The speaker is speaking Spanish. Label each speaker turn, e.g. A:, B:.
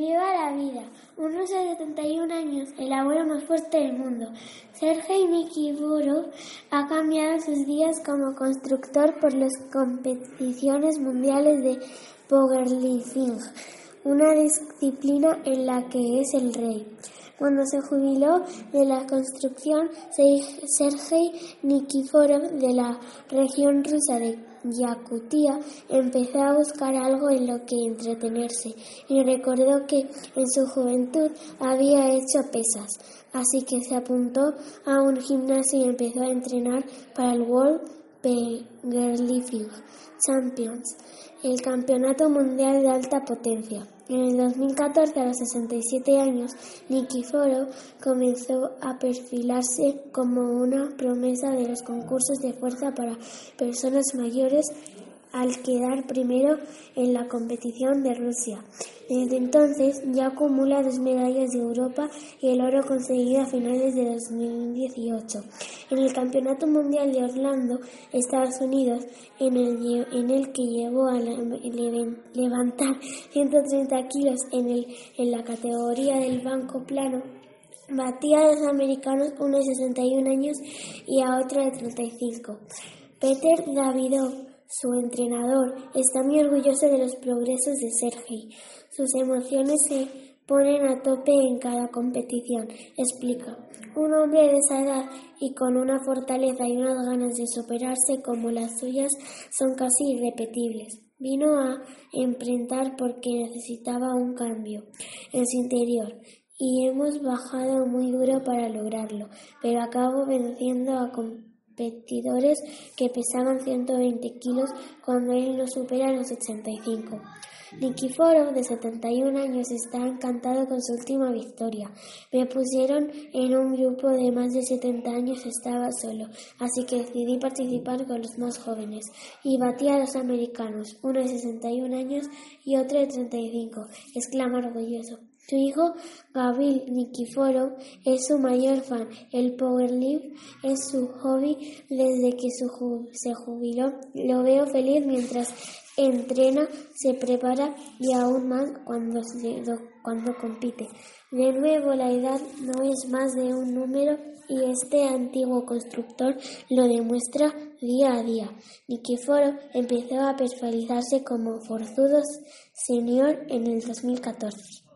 A: Viva la vida. Unos de 71 años, el abuelo más fuerte del mundo. Sergei Nikiforov ha cambiado sus días como constructor por las competiciones mundiales de powerlifting, una disciplina en la que es el rey. Cuando se jubiló de la construcción, Sergei Nikiforov de la región rusa de Yakutia empezó a buscar algo en lo que entretenerse y recordó que en su juventud había hecho pesas, así que se apuntó a un gimnasio y empezó a entrenar para el World Powerlifting Champions, el campeonato mundial de alta potencia. En el 2014, a los 67 años, Nikiforov comenzó a perfilarse como una promesa de los concursos de fuerza para personas mayores al quedar primero en la competición de Rusia. Desde entonces ya acumula dos medallas de Europa y el oro conseguido a finales de 2018. En el Campeonato Mundial de Orlando, Estados Unidos, en el, que llevó a levantar 130 kilos en la categoría del banco plano, batía a los americanos, uno de 61 años y a otro de 35. Peter Davidov su entrenador está muy orgulloso de los progresos de Sergei. Sus emociones se ponen a tope en cada competición, explica. Un hombre de esa edad y con una fortaleza y unas ganas de superarse como las suyas son casi irrepetibles. Vino a enfrentar porque necesitaba un cambio en su interior y hemos bajado muy duro para lograrlo, pero acabo venciendo a competidores que pesaban 120 kilos cuando él no supera los 85. Nikiforov, de 71 años, está encantado con su última victoria. Me pusieron en un grupo de más de 70 años, estaba solo, así que decidí participar con los más jóvenes. Y batí a los americanos, uno de 61 años y otro de 35, exclama orgulloso. Su hijo, Gabriel Nikiforov, es su mayor fan. El powerlift es su hobby desde que se jubiló. Lo veo feliz mientras entrena, se prepara y aún más cuando, cuando compite. De nuevo, la edad no es más de un número y este antiguo constructor lo demuestra día a día. Nikiforov empezó a personalizarse como forzudo senior en el 2014.